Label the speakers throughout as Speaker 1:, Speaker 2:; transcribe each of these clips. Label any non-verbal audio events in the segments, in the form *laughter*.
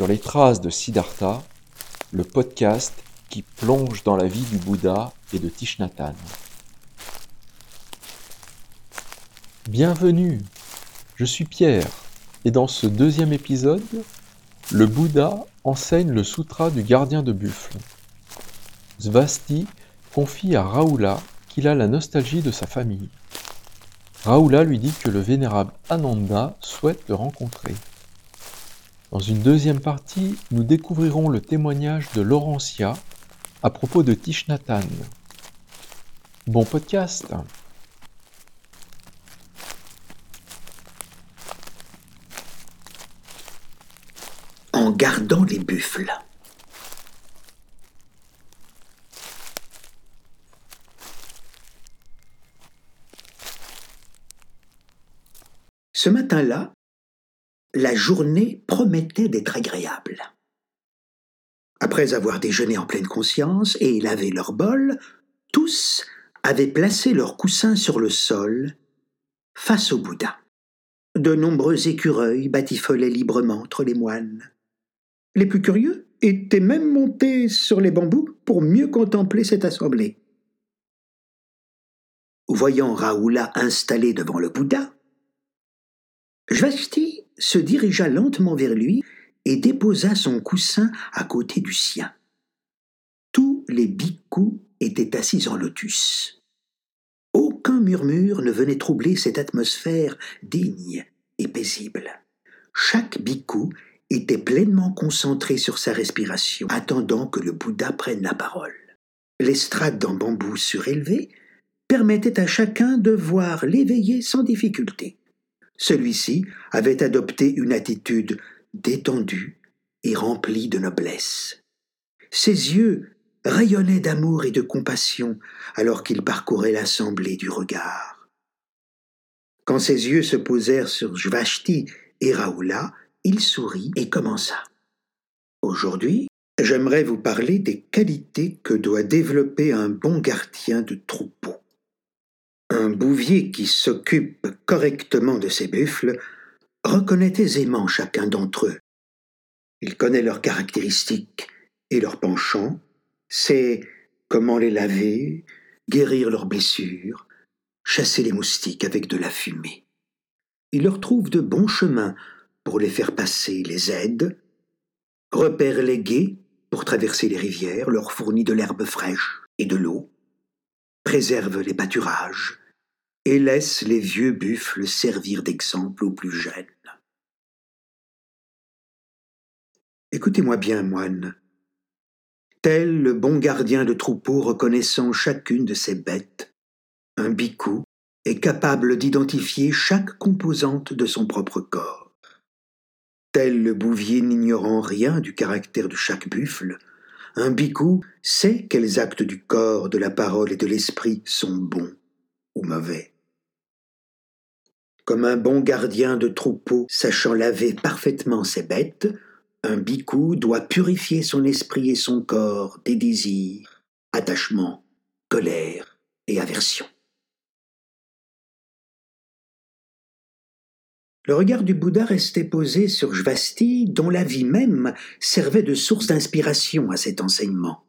Speaker 1: sur les traces de Siddhartha, le podcast qui plonge dans la vie du Bouddha et de Thich Bienvenue, je suis Pierre et dans ce deuxième épisode, le Bouddha enseigne le sutra du gardien de buffle. Svasti confie à Raoula qu'il a la nostalgie de sa famille. Raoula lui dit que le vénérable Ananda souhaite le rencontrer. Dans une deuxième partie, nous découvrirons le témoignage de Laurentia à propos de Tishnatan. Bon podcast
Speaker 2: En gardant les buffles. Ce matin-là, la journée promettait d'être agréable. Après avoir déjeuné en pleine conscience et lavé leur bol, tous avaient placé leurs coussins sur le sol, face au Bouddha. De nombreux écureuils batifolaient librement entre les moines. Les plus curieux étaient même montés sur les bambous pour mieux contempler cette assemblée. Voyant Raoula installé devant le Bouddha, Jvasti se dirigea lentement vers lui et déposa son coussin à côté du sien. Tous les bhikkhus étaient assis en lotus. Aucun murmure ne venait troubler cette atmosphère digne et paisible. Chaque bhikkhu était pleinement concentré sur sa respiration, attendant que le Bouddha prenne la parole. L'estrade en bambou surélevé permettait à chacun de voir l'éveillé sans difficulté. Celui-ci avait adopté une attitude détendue et remplie de noblesse. Ses yeux rayonnaient d'amour et de compassion alors qu'il parcourait l'assemblée du regard. Quand ses yeux se posèrent sur Jvashti et Raoula, il sourit et commença. Aujourd'hui, j'aimerais vous parler des qualités que doit développer un bon gardien de troupeau. Un bouvier qui s'occupe correctement de ses buffles reconnaît aisément chacun d'entre eux. Il connaît leurs caractéristiques et leurs penchants, sait comment les laver, guérir leurs blessures, chasser les moustiques avec de la fumée. Il leur trouve de bons chemins pour les faire passer, les aide, repère les guets pour traverser les rivières, leur fournit de l'herbe fraîche et de l'eau, préserve les pâturages, et laisse les vieux buffles servir d'exemple aux plus jeunes. Écoutez-moi bien, moine. Tel le bon gardien de troupeau reconnaissant chacune de ses bêtes, un bicou est capable d'identifier chaque composante de son propre corps. Tel le bouvier n'ignorant rien du caractère de chaque buffle, un bicou sait quels actes du corps, de la parole et de l'esprit sont bons mauvais. Comme un bon gardien de troupeau sachant laver parfaitement ses bêtes, un bhikkhu doit purifier son esprit et son corps des désirs, attachements, colère et aversion. Le regard du Bouddha restait posé sur Jvasti, dont la vie même servait de source d'inspiration à cet enseignement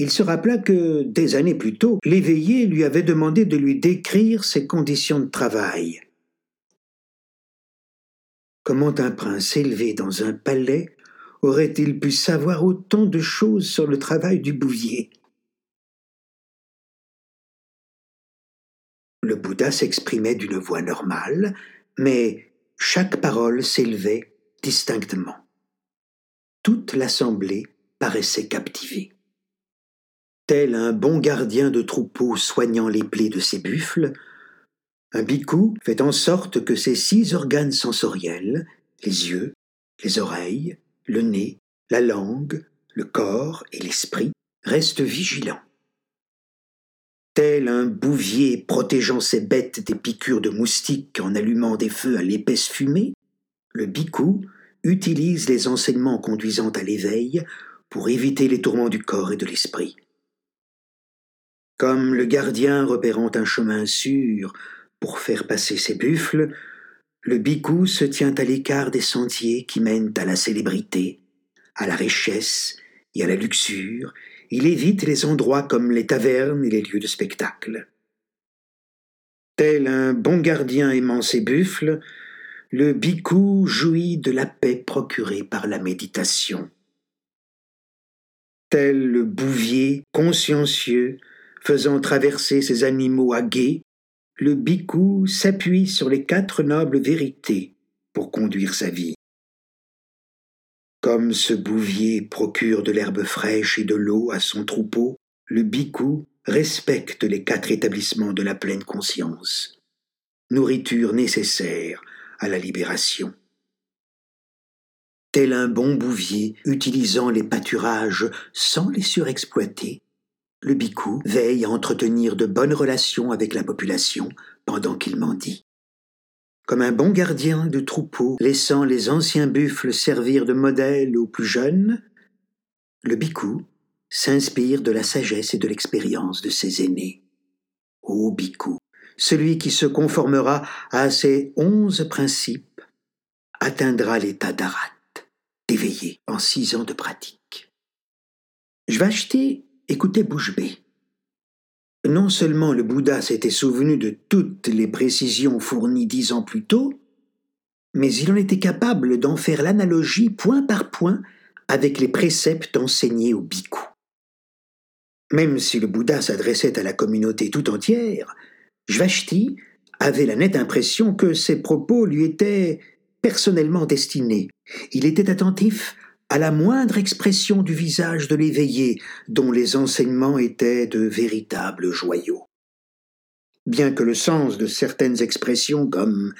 Speaker 2: il se rappela que, des années plus tôt, l'éveillé lui avait demandé de lui décrire ses conditions de travail. Comment un prince élevé dans un palais aurait-il pu savoir autant de choses sur le travail du bouvier? Le Bouddha s'exprimait d'une voix normale, mais chaque parole s'élevait distinctement. Toute l'assemblée paraissait captivée. Tel un bon gardien de troupeau soignant les plaies de ses buffles, un bhikkhu fait en sorte que ses six organes sensoriels, les yeux, les oreilles, le nez, la langue, le corps et l'esprit, restent vigilants. Tel un bouvier protégeant ses bêtes des piqûres de moustiques en allumant des feux à l'épaisse fumée, le bhikkhu utilise les enseignements conduisant à l'éveil pour éviter les tourments du corps et de l'esprit. Comme le gardien repérant un chemin sûr pour faire passer ses buffles, le bhikkhu se tient à l'écart des sentiers qui mènent à la célébrité, à la richesse et à la luxure. Il évite les endroits comme les tavernes et les lieux de spectacle. Tel un bon gardien aimant ses buffles, le bhikkhu jouit de la paix procurée par la méditation. Tel le bouvier consciencieux faisant traverser ses animaux à guet, le bhikkhu s'appuie sur les quatre nobles vérités pour conduire sa vie. Comme ce bouvier procure de l'herbe fraîche et de l'eau à son troupeau, le bhikkhu respecte les quatre établissements de la pleine conscience, nourriture nécessaire à la libération. Tel un bon bouvier utilisant les pâturages sans les surexploiter, le bhikkhu veille à entretenir de bonnes relations avec la population pendant qu'il mendie. Comme un bon gardien de troupeau laissant les anciens buffles servir de modèle aux plus jeunes, le bhikkhu s'inspire de la sagesse et de l'expérience de ses aînés. Ô bhikkhu, celui qui se conformera à ces onze principes atteindra l'état d'arat, d'éveillé en six ans de pratique. Jvashti Écoutez bouche bée. Non seulement le Bouddha s'était souvenu de toutes les précisions fournies dix ans plus tôt, mais il en était capable d'en faire l'analogie point par point avec les préceptes enseignés au bhikkhu. Même si le Bouddha s'adressait à la communauté tout entière, Jvashti avait la nette impression que ses propos lui étaient personnellement destinés. Il était attentif à la moindre expression du visage de l'éveillé, dont les enseignements étaient de véritables joyaux. Bien que le sens de certaines expressions comme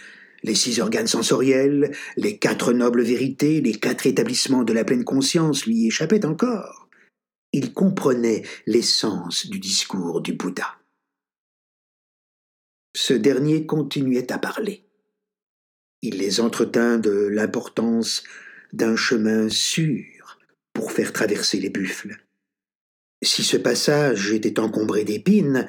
Speaker 2: les six organes sensoriels, les quatre nobles vérités, les quatre établissements de la pleine conscience lui échappaient encore, il comprenait l'essence du discours du Bouddha. Ce dernier continuait à parler. Il les entretint de l'importance d'un chemin sûr pour faire traverser les buffles. Si ce passage était encombré d'épines,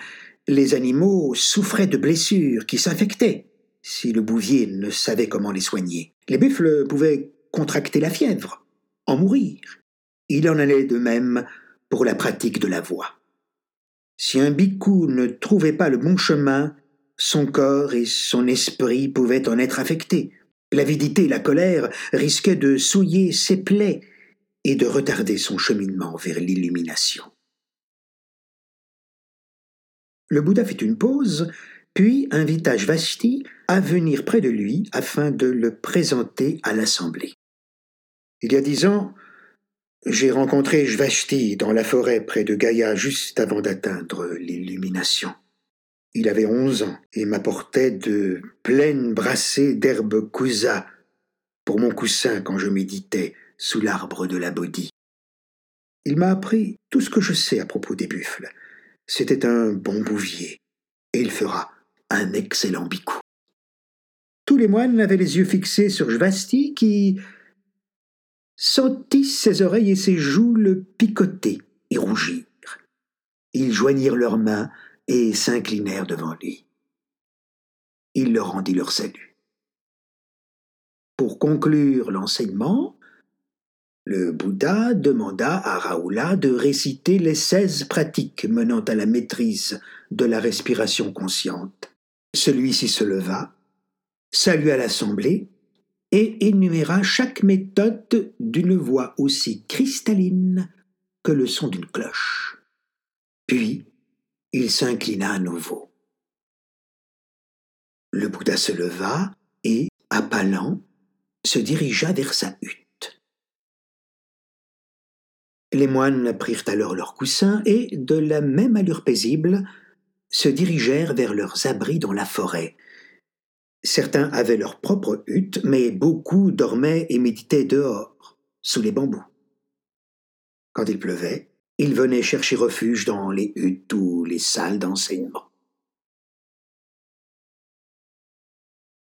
Speaker 2: les animaux souffraient de blessures qui s'infectaient si le bouvier ne savait comment les soigner. Les buffles pouvaient contracter la fièvre, en mourir. Il en allait de même pour la pratique de la voix. Si un bhikkhu ne trouvait pas le bon chemin, son corps et son esprit pouvaient en être affectés. L'avidité et la colère risquaient de souiller ses plaies et de retarder son cheminement vers l'illumination. Le Bouddha fit une pause, puis invita Jvasti à venir près de lui afin de le présenter à l'assemblée. Il y a dix ans, j'ai rencontré Jvasti dans la forêt près de Gaïa juste avant d'atteindre l'illumination. Il avait onze ans et m'apportait de pleines brassées d'herbes cousa pour mon coussin quand je méditais sous l'arbre de la Bodhi. Il m'a appris tout ce que je sais à propos des buffles. C'était un bon bouvier, et il fera un excellent bicou. Tous les moines avaient les yeux fixés sur Jvasti qui sentit ses oreilles et ses joues le picoter et rougir. Ils joignirent leurs mains et s'inclinèrent devant lui. Il leur rendit leur salut. Pour conclure l'enseignement, le Bouddha demanda à Raoula de réciter les seize pratiques menant à la maîtrise de la respiration consciente. Celui-ci se leva, salua l'assemblée et énuméra chaque méthode d'une voix aussi cristalline que le son d'une cloche. Puis, il s'inclina à nouveau. Le Bouddha se leva et, à pas lents, se dirigea vers sa hutte. Les moines prirent alors leurs coussins et, de la même allure paisible, se dirigèrent vers leurs abris dans la forêt. Certains avaient leur propre hutte, mais beaucoup dormaient et méditaient dehors, sous les bambous. Quand il pleuvait, ils venaient chercher refuge dans les huttes ou les salles d'enseignement.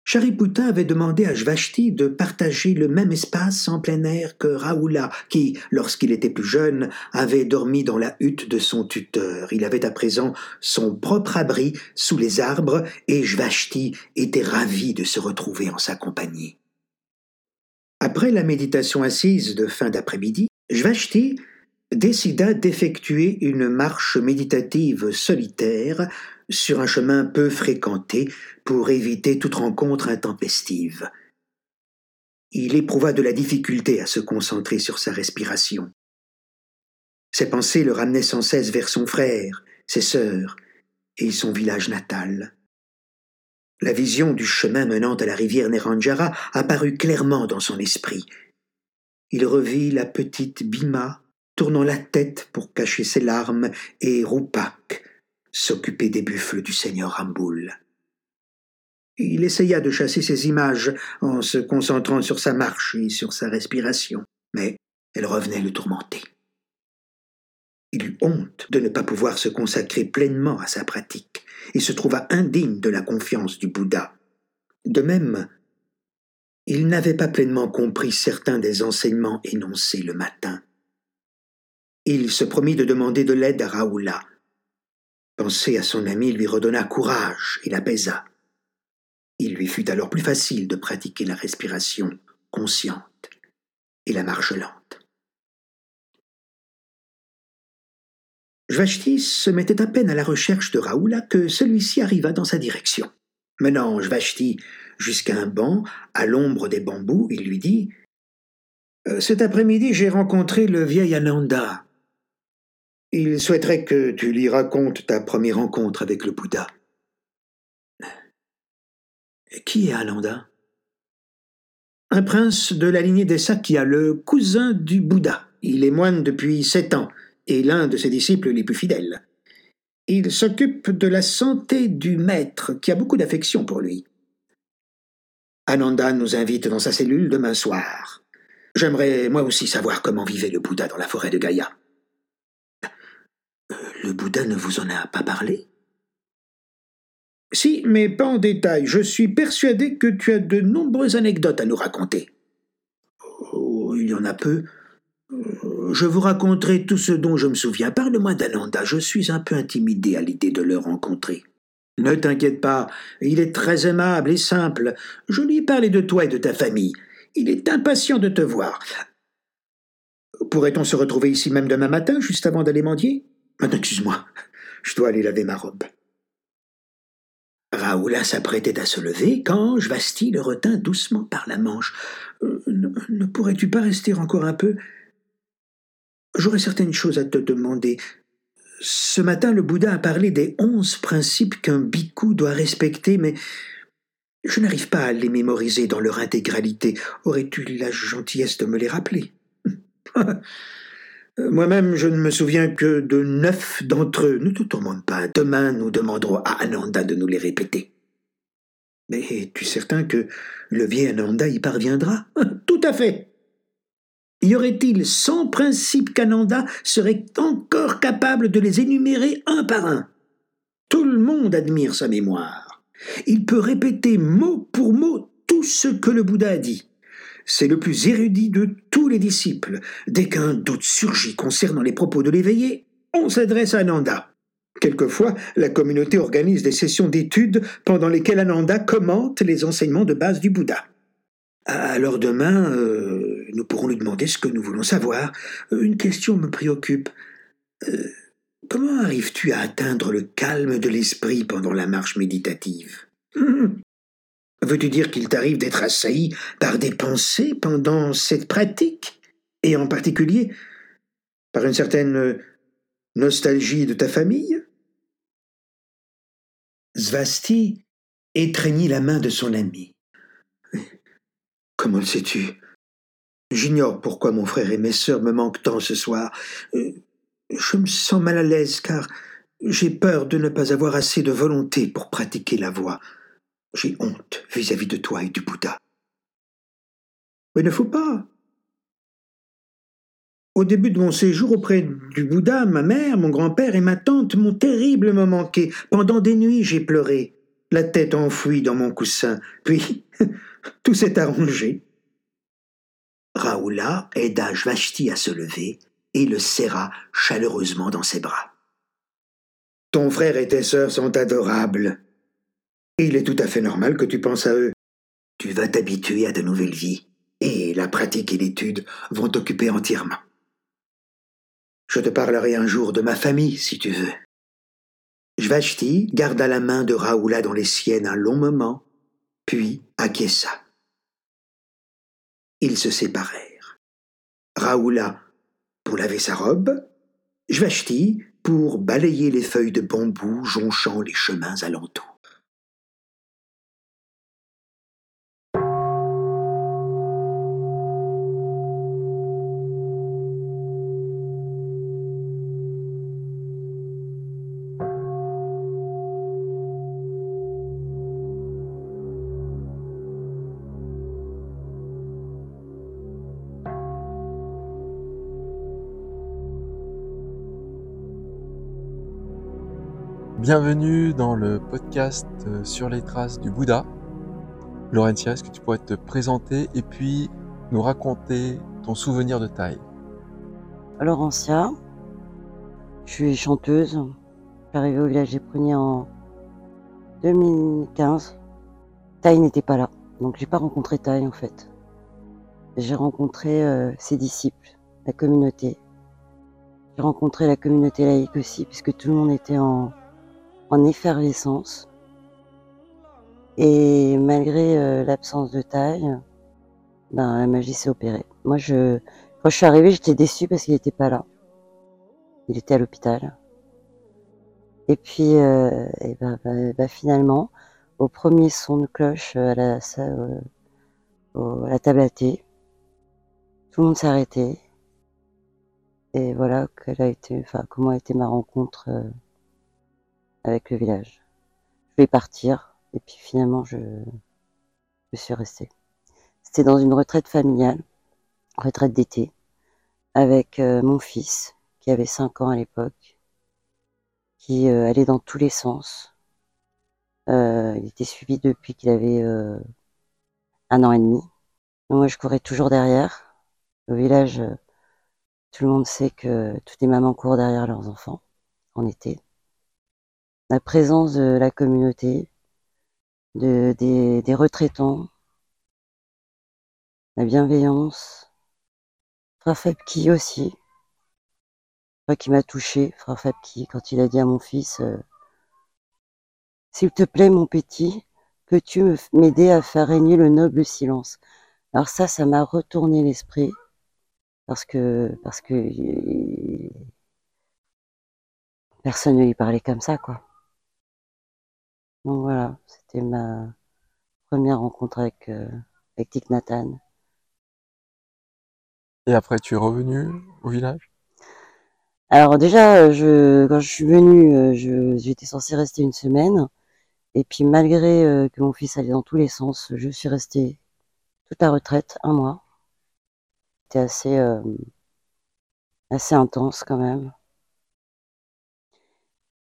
Speaker 2: Shariputa avait demandé à Jvashti de partager le même espace en plein air que Raoula, qui, lorsqu'il était plus jeune, avait dormi dans la hutte de son tuteur. Il avait à présent son propre abri sous les arbres et Jvashti était ravi de se retrouver en sa compagnie. Après la méditation assise de fin d'après-midi, Jvashti décida d'effectuer une marche méditative solitaire sur un chemin peu fréquenté pour éviter toute rencontre intempestive. Il éprouva de la difficulté à se concentrer sur sa respiration. Ses pensées le ramenaient sans cesse vers son frère, ses sœurs et son village natal. La vision du chemin menant à la rivière Neranjara apparut clairement dans son esprit. Il revit la petite Bima tournant la tête pour cacher ses larmes, et Roupak s'occuper des buffles du seigneur Ramboul. Il essaya de chasser ces images en se concentrant sur sa marche et sur sa respiration, mais elles revenaient le tourmenter. Il eut honte de ne pas pouvoir se consacrer pleinement à sa pratique et se trouva indigne de la confiance du Bouddha. De même, il n'avait pas pleinement compris certains des enseignements énoncés le matin il se promit de demander de l'aide à Raoula. Penser à son ami lui redonna courage et l'apaisa. Il lui fut alors plus facile de pratiquer la respiration consciente et la marche lente. Jvashti se mettait à peine à la recherche de Raoula que celui-ci arriva dans sa direction. Menant Jvashti jusqu'à un banc, à l'ombre des bambous, il lui dit euh, Cet après-midi, j'ai rencontré le vieil Ananda. Il souhaiterait que tu lui racontes ta première rencontre avec le Bouddha. Qui est Ananda Un prince de la lignée des Sakya, le cousin du Bouddha. Il est moine depuis sept ans et l'un de ses disciples les plus fidèles. Il s'occupe de la santé du maître, qui a beaucoup d'affection pour lui. Ananda nous invite dans sa cellule demain soir. J'aimerais moi aussi savoir comment vivait le Bouddha dans la forêt de Gaïa. Le Bouddha ne vous en a pas parlé? Si, mais pas en détail. Je suis persuadé que tu as de nombreuses anecdotes à nous raconter. Oh, il y en a peu. Je vous raconterai tout ce dont je me souviens. Parle-moi d'Ananda. Je suis un peu intimidé à l'idée de le rencontrer. Ne t'inquiète pas, il est très aimable et simple. Je lui ai parlé de toi et de ta famille. Il est impatient de te voir. Pourrait-on se retrouver ici même demain matin, juste avant d'aller mendier? Excuse-moi, je dois aller laver ma robe. Raoula s'apprêtait à se lever quand Jvasti le retint doucement par la manche. Euh, ne, pourrais-tu pas rester encore un peu? J'aurais certaines choses à te demander. Ce matin, le Bouddha a parlé des onze principes qu'un bhikkhu doit respecter, mais je n'arrive pas à les mémoriser dans leur intégralité. Aurais-tu la gentillesse de me les rappeler? *laughs* moi-même, je ne me souviens que de neuf d'entre eux. Ne te tourmente pas. Demain, nous demanderons à Ananda de nous les répéter. Mais es-tu certain que le vieil Ananda y parviendra? *laughs* Tout à fait. Y aurait-il cent principes qu'Ananda serait encore capable de les énumérer un par un? Tout le monde admire sa mémoire. Il peut répéter mot pour mot tout ce que le Bouddha a dit c'est le plus érudit de tous les disciples. Dès qu'un doute surgit concernant les propos de l'éveillé, on s'adresse à Ananda. Quelquefois, la communauté organise des sessions d'études pendant lesquelles Ananda commente les enseignements de base du Bouddha. Alors demain, euh, nous pourrons lui demander ce que nous voulons savoir. Une question me préoccupe. Euh, comment arrives-tu à atteindre le calme de l'esprit pendant la marche méditative? Veux-tu dire qu'il t'arrive d'être assailli par des pensées pendant cette pratique? Et en particulier par une certaine nostalgie de ta famille? Svasti étreignit la main de son ami. Comment le sais-tu? J'ignore pourquoi mon frère et mes sœurs me manquent tant ce soir. Je me sens mal à l'aise car j'ai peur de ne pas avoir assez de volonté pour pratiquer la voie. J'ai honte vis-à-vis de toi et du Bouddha. Mais ne faut pas. Au début de mon séjour auprès du Bouddha, ma mère, mon grand-père et ma tante m'ont terriblement manqué. Pendant des nuits, j'ai pleuré. la tête enfouie dans mon coussin. Puis, *laughs* tout s'est arrangé. Raoula aida Jvashti à se lever et le serra chaleureusement dans ses bras. Ton frère et tes sœurs sont adorables. Il est tout à fait normal que tu penses à eux. Tu vas t'habituer à de nouvelles vies, et la pratique et l'étude vont t'occuper entièrement. Je te parlerai un jour de ma famille, si tu veux. Jvashti garda la main de Raoula dans les siennes un long moment, puis acquiesça. Ils se séparèrent. Raoula pour laver sa robe, Jvashti pour balayer les feuilles de bambou jonchant les chemins alentours.
Speaker 1: Bienvenue dans le podcast euh, sur les traces du Bouddha. Laurentia, est-ce que tu pourrais te présenter et puis nous raconter ton souvenir de taille
Speaker 3: Laurentia, je suis chanteuse. Je suis arrivée au village des Pruniers en 2015. Taille n'était pas là, donc j'ai pas rencontré Taille en fait. J'ai rencontré euh, ses disciples, la communauté. J'ai rencontré la communauté laïque aussi, puisque tout le monde était en, en effervescence. Et malgré euh, l'absence de taille, ben, la magie s'est opérée. Moi, je, quand je suis arrivée, j'étais déçue parce qu'il n'était pas là. Il était à l'hôpital. Et puis, euh, ben, ben, ben, finalement, au premier son de cloche euh, à la, à la table à thé, tout le monde s'est arrêté. Et voilà comment a été ma rencontre avec le village. Je vais partir et puis finalement je, je suis restée. C'était dans une retraite familiale, retraite d'été, avec euh, mon fils qui avait 5 ans à l'époque, qui euh, allait dans tous les sens. Euh, il était suivi depuis qu'il avait un an et demi. moi je courais toujours derrière. Au village, tout le monde sait que toutes les mamans courent derrière leurs enfants en été la présence de la communauté, de, des, retraitants, la bienveillance, Frère Fabki aussi, qui m'a touché, Frère Fabki, quand il a dit à mon fils, euh, s'il te plaît mon petit, peux-tu m'aider à faire régner le noble silence? Alors ça, ça m'a retourné l'esprit, parce que, parce que personne ne lui parlait comme ça, quoi. Donc voilà, c'était ma première rencontre avec, euh, avec Thich Nathan.
Speaker 1: Et après, tu es revenu au village?
Speaker 3: Alors déjà, je, quand je suis venue, euh, j'étais censée rester une semaine. Et puis malgré euh, que mon fils allait dans tous les sens, je suis restée toute la retraite, un mois. C'était assez, assez intense quand même.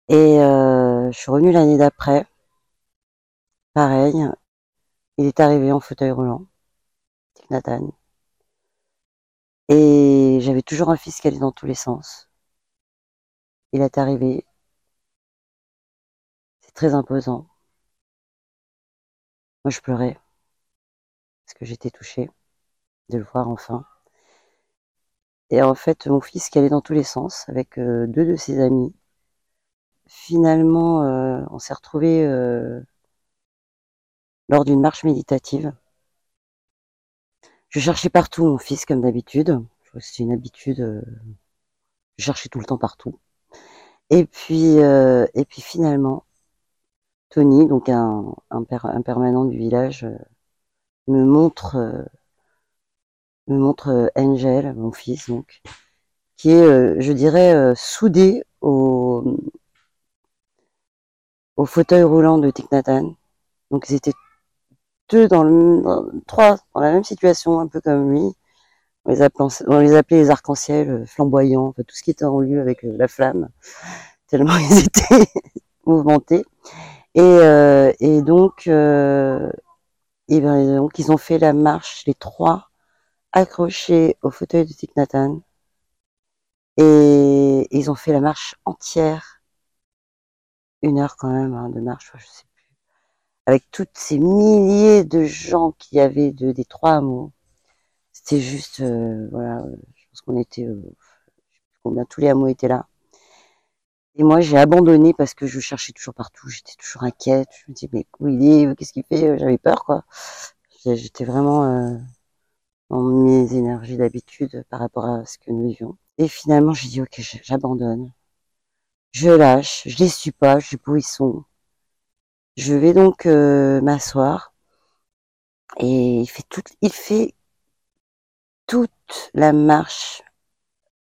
Speaker 3: Et je suis revenue l'année d'après. Pareil, il est arrivé en fauteuil roulant, Nathan. Et j'avais toujours un fils qui allait dans tous les sens. Il est arrivé. C'est très imposant. Moi, je pleurais. Parce que j'étais touchée de le voir enfin. Et en fait, mon fils qui allait dans tous les sens avec euh, deux de ses amis. Finalement, euh, on s'est retrouvés euh, lors d'une marche méditative. Je cherchais partout mon fils comme d'habitude. C'est une habitude. Euh, je cherchais tout le temps partout. Et puis, euh, et puis finalement, Tony, donc un, permanent du village, euh, me montre, me montre Angel, mon fils, donc, qui est, je dirais, soudé au, au fauteuil roulant de Thich Donc ils étaient deux dans le, trois dans la même situation, un peu comme lui. On les, appelait, les appelait les arcs-en-ciel euh, flamboyants, tout ce qui était en lieu avec euh, la flamme, *laughs* tellement ils étaient *laughs* mouvementés. Et, euh, et donc, et ben, donc, ils ont fait la marche, les trois, accrochés au fauteuil de Thich Hanh. Et ils ont fait la marche entière, une heure quand même hein, de marche, je sais avec toutes ces milliers de gens qu'il y avait de, des trois hameaux. C'était juste, euh, voilà, je pense qu'on était, euh, je sais plus combien, tous les hameaux étaient là. Et moi, j'ai abandonné parce que je cherchais toujours partout, j'étais toujours inquiète. Je me disais, mais où il est, qu'est-ce qu'il fait? J'avais peur, quoi. J'étais vraiment euh, dans mes énergies d'habitude par rapport à ce que nous vivions. Et finalement, j'ai dit, ok, j'abandonne. Je lâche, je les suis pas, je sais pas où ils sont. Je vais donc euh, m'asseoir. Et il fait toute, il fait toute la marche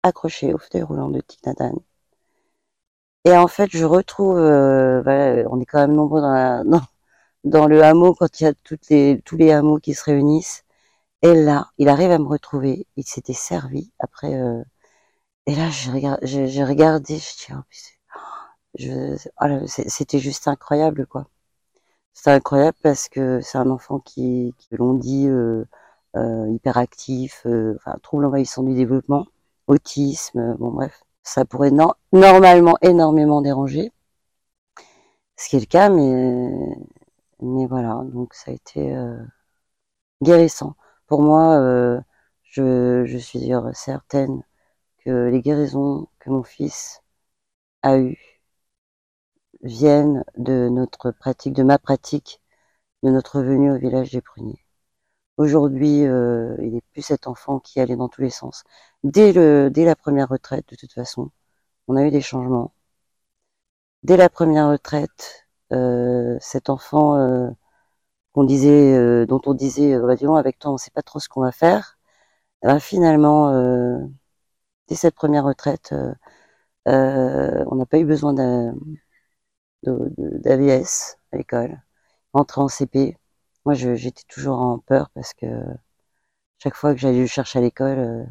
Speaker 3: accrochée au fauteuil roulant de Hanh. Et en fait, je retrouve, euh, on est quand même nombreux dans, le hameau quand il y a tous les hameaux qui se réunissent. Et là, il arrive à me retrouver. Il s'était servi après. Euh, et là, j'ai regardé, je dis, oh, je, oh c'était juste incroyable, quoi. C'est incroyable parce que c'est un enfant qui, qui l'on dit, euh, euh, hyperactif, euh, enfin, trouble envahissant du développement, autisme, bon bref ça pourrait no normalement énormément déranger, ce qui est le cas, mais, mais voilà, donc ça a été euh, guérissant. Pour moi, euh, je, je, suis certaine que les guérisons que mon fils a eues viennent de notre pratique, de ma pratique, de notre venue au village des pruniers. Aujourd'hui, euh, il n'est plus cet enfant qui allait dans tous les sens. Dès, le, dès la première retraite, de toute façon, on a eu des changements. Dès la première retraite, euh, cet enfant euh, qu'on disait, euh, dont on disait, bah, disons, avec toi, on ne sait pas trop ce qu'on va faire. Ben, finalement, euh, dès cette première retraite, euh, on n'a pas eu besoin d'AVS à l'école. Entrer en CP, moi, j'étais toujours en peur parce que chaque fois que j'allais le chercher à l'école, euh,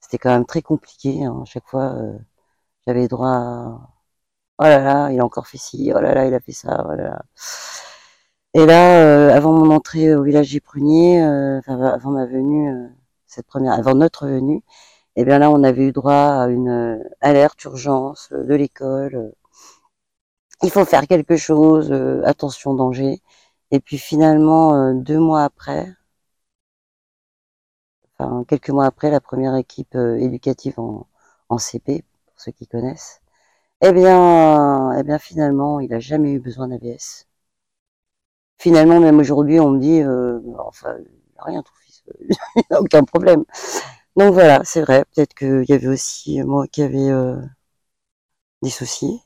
Speaker 3: c'était quand même très compliqué. Hein. Chaque fois, euh, j'avais droit à oh là là, il a encore fait ci, oh là là, il a fait ça, oh là là. Et là, euh, avant mon entrée au village des Pruniers, enfin, avant ma venue, cette première, avant notre venue, et eh bien là, on avait eu droit à une alerte urgence de l'école. Il faut faire quelque chose, attention danger. Et puis finalement, euh, deux mois après, enfin quelques mois après, la première équipe euh, éducative en, CP, pour ceux qui connaissent, eh bien, eh finalement, il n'a jamais eu besoin d'AVS. Finalement, même aujourd'hui, on me dit, euh, enfin, rien, ton fils, *laughs* il n'a aucun problème. Donc voilà, c'est vrai, peut-être qu'il y avait aussi moi qui avais euh, des soucis.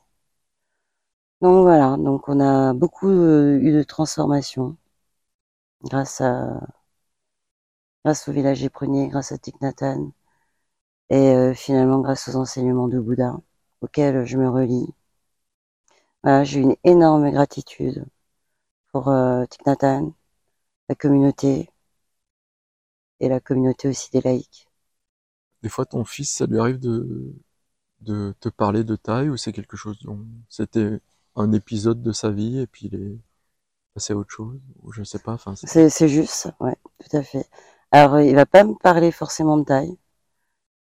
Speaker 3: Donc voilà, donc on a beaucoup euh, eu de transformations grâce à grâce au village des grâce à Thich et euh, finalement grâce aux enseignements de Bouddha auxquels je me relie. J'ai une énorme gratitude pour euh, la communauté et la communauté aussi des laïcs.
Speaker 1: Des fois, ton fils, ça lui arrive de, de te parler de taille ou c'est quelque chose dont c'était un épisode de sa vie et puis il est passé à autre chose ou je sais pas. Enfin,
Speaker 3: c'est juste, ouais, tout à fait. Alors il va pas me parler forcément de taille.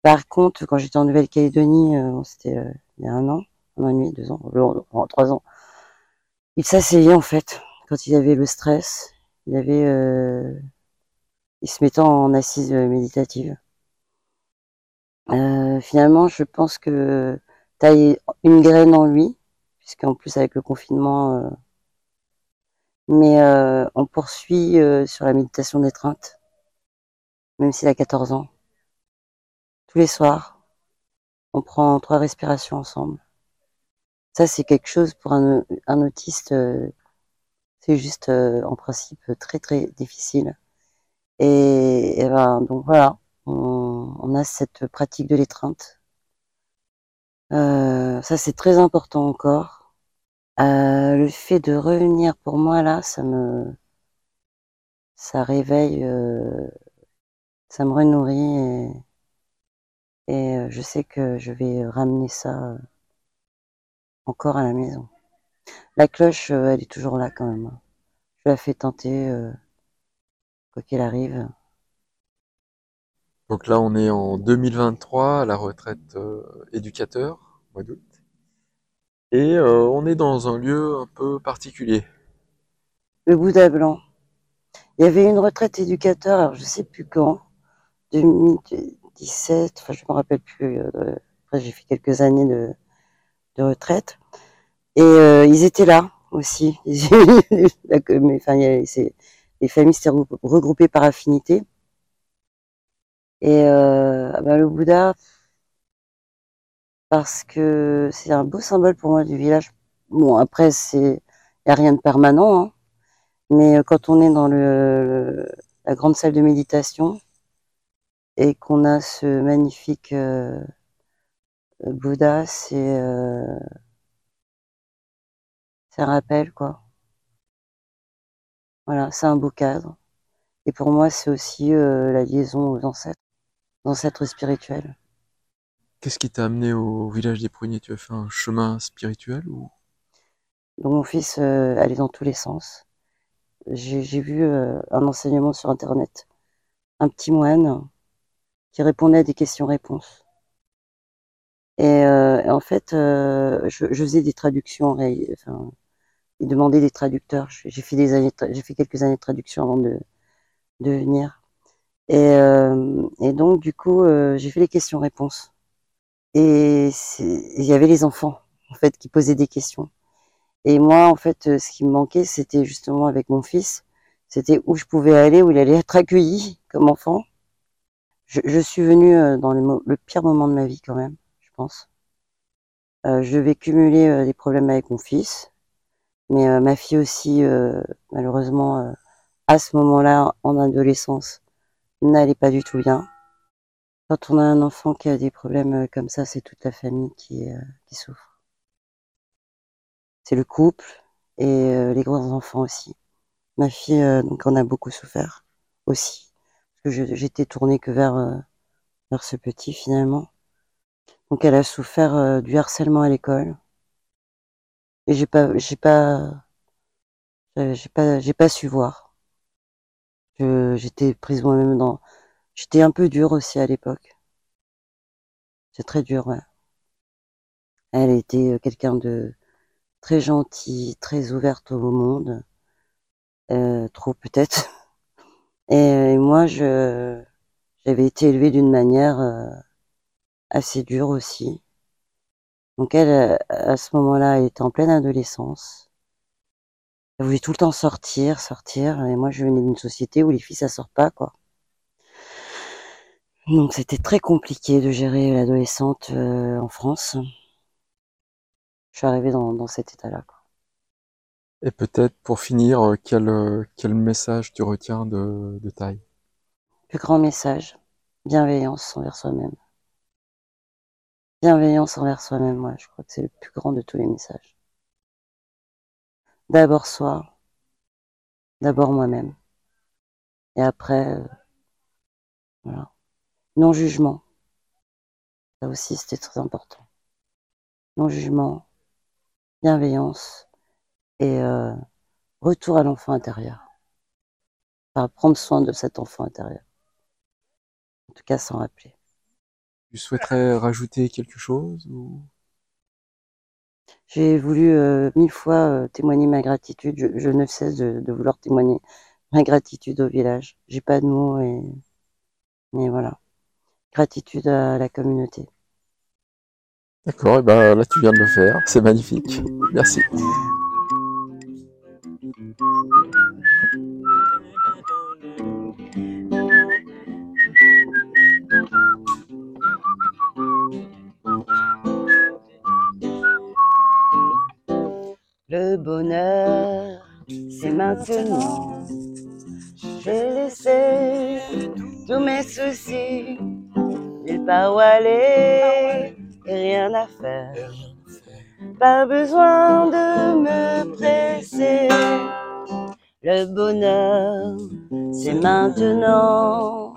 Speaker 3: Par contre, quand j'étais en Nouvelle-Calédonie, euh, c'était euh, il y a un an, un an et demi, deux ans, euh, trois ans, il s'asseyait en fait quand il avait le stress. Il avait, euh, il se mettait en assise méditative. finalement, je pense que taille une graine en lui puisqu'en plus avec le confinement, euh, mais euh, on poursuit euh, sur la méditation d'étreinte, même s'il a 14 ans. Tous les soirs, on prend trois respirations ensemble. Ça, c'est quelque chose pour un, autiste, c'est juste en principe très très difficile. Et, ben, donc voilà, on, a cette pratique de l'étreinte euh, ça, c'est très important encore. Euh, le fait de revenir pour moi là, ça me, ça réveille, euh, ça me renourrit et, et, je sais que je vais ramener ça encore à la maison. La cloche, elle est toujours là quand même. Je la fais tenter, quoi qu'il arrive.
Speaker 1: Donc là, on est en 2023 à la retraite euh, éducateur, mois d'août. Et euh, on est dans un lieu un peu particulier.
Speaker 3: Le Bouddha blanc. Il y avait une retraite éducateur, alors je sais plus quand, 2017, enfin je me rappelle plus. euh, après j'ai fait quelques années de, retraite. Et ils étaient là aussi. *laughs* Les familles s'étaient regrou- regroupées par affinité. Et euh, ah ben, le Bouddha, parce que c'est un beau symbole pour moi du village. Bon, après, il n'y a rien de permanent, hein. mais euh, quand on est dans le, la grande salle de méditation et qu'on a ce magnifique euh, Bouddha, c'est un rappel, quoi. Voilà, c'est un beau cadre. Et pour moi, c'est aussi la liaison aux ancêtres, ancêtres spirituels.
Speaker 1: Qu'est-ce qui t'a amené au village des pruniers? Tu as fait un chemin spirituel ou?
Speaker 3: Donc mon fils euh, allait dans tous les sens. J'ai vu euh, un enseignement sur Internet, un petit moine qui répondait à des questions-réponses. Et, euh, et en fait, je, je faisais des traductions. Enfin, il demandait des traducteurs. J'ai j'ai fait des années, de tra- j'ai fait quelques années de traduction avant de, de venir. Et, euh, et donc du coup, euh, j'ai fait les questions-réponses. Et il y avait les enfants en fait qui posaient des questions. Et moi, en fait, euh, ce qui me manquait, c'était justement avec mon fils, c'était où je pouvais aller, où il allait être accueilli comme enfant. Je, je suis venue euh, dans le, le pire moment de ma vie quand même, je pense. Euh, je devais cumuler euh, des problèmes avec mon fils, mais euh, ma fille aussi, euh, malheureusement, euh, à ce moment-là, en adolescence, n'allait pas du tout bien. Quand on a un enfant qui a des problèmes euh, comme ça, c'est toute la famille qui, euh, qui souffre. C'est le couple et euh, les grands-enfants aussi. Ma fille, euh, donc, en a beaucoup souffert aussi. Parce que j'étais tournée que vers, vers ce petit finalement. Donc elle a souffert du harcèlement à l'école. Et j'ai pas, j'ai pas, j'ai pas, j'ai pas su voir. J'étais prise moi-même dans. J'étais un peu dure aussi à l'époque. C'est très dur, ouais. Elle était euh, quelqu'un de très gentil, très ouverte au monde. Euh, trop peut-être. *laughs* Et, euh, moi, je, j'avais été élevée d'une manière assez dure aussi. Donc elle, à ce moment-là, elle était en pleine adolescence. Elle voulait tout le temps sortir, sortir. Et moi, je venais d'une société où les filles, ça sort pas, quoi. Donc c'était très compliqué de gérer l'adolescente euh, en France. Je suis arrivée dans, dans cet état-là.
Speaker 1: Et peut-être pour finir, euh, quel, euh, quel message tu retiens de, de taille
Speaker 3: Plus grand message, bienveillance envers soi-même. Bienveillance envers soi-même, moi, je crois que c'est le plus grand de tous les messages. D'abord soi, d'abord moi-même. Et après, euh, voilà. Non-jugement. Ça aussi, c'était très important. Non-jugement, bienveillance et euh, retour à l'enfant intérieur. Enfin, prendre soin de cet enfant intérieur. En tout cas, s'en rappeler.
Speaker 1: Tu souhaiterais rajouter quelque chose ou...
Speaker 3: J'ai voulu euh, mille fois euh, témoigner ma gratitude. Je, ne cesse de, de vouloir témoigner ma gratitude au village. J'ai pas de mots et mais voilà. Gratitude à la communauté.
Speaker 1: D'accord, et ben là tu viens de le faire, c'est magnifique. Merci.
Speaker 3: Le bonheur, c'est maintenant. J'ai laissé tous mes soucis, nulle part où aller et rien à faire. Pas besoin de me presser. Le bonheur, c'est maintenant.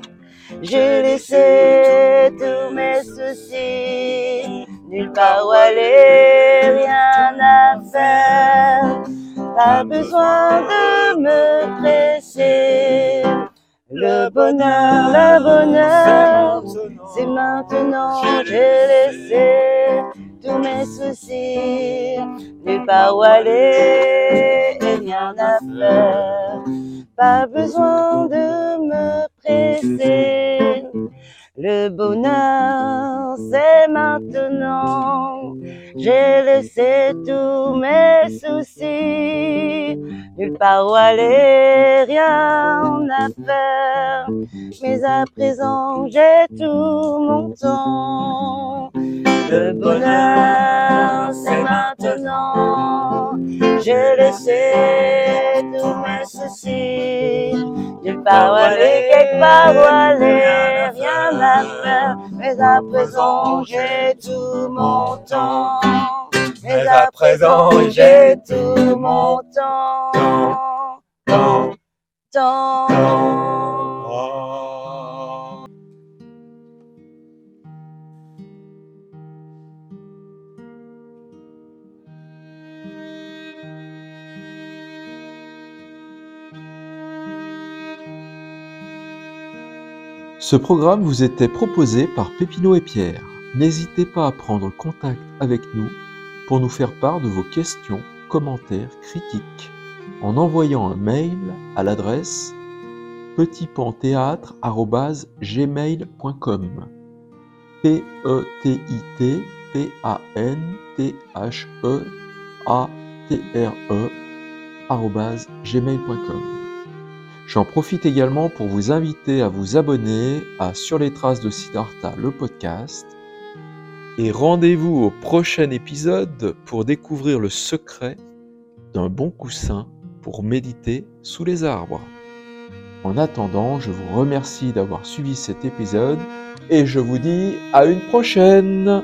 Speaker 3: J'ai laissé tous mes soucis, nulle part où aller, rien à affaire. Pas besoin de me presser. Le bonheur, le bonheur, c'est maintenant. J'ai laissé tous mes soucis, nulle part où aller rien à faire. Pas besoin de me presser. Le bonheur, c'est maintenant. J'ai laissé tous mes soucis. Nulle part où aller, rien à faire. Mais à présent, j'ai tout mon temps. Le bonheur, c'est maintenant. J'ai laissé tous mes soucis. Nulle part où aller, quelque part où aller, rien à faire. Mais à présent, j'ai tout mon temps. Mais à présent, j'ai tout mon temps.
Speaker 4: Temps,
Speaker 3: Temps.
Speaker 4: temps.
Speaker 1: Ce programme vous était proposé par Pépino et Pierre. N'hésitez pas à prendre contact avec nous pour nous faire part de vos questions, commentaires, critiques en envoyant un mail à l'adresse petitpanthéâtre@gmail.com. P E T I T P A N T H E A T R E gmail.com. J'en profite également pour vous inviter à vous abonner à Sur les traces de Siddhartha, le podcast. Et rendez-vous au prochain épisode pour découvrir le secret d'un bon coussin pour méditer sous les arbres. En attendant, je vous remercie d'avoir suivi cet épisode et je vous dis à une prochaine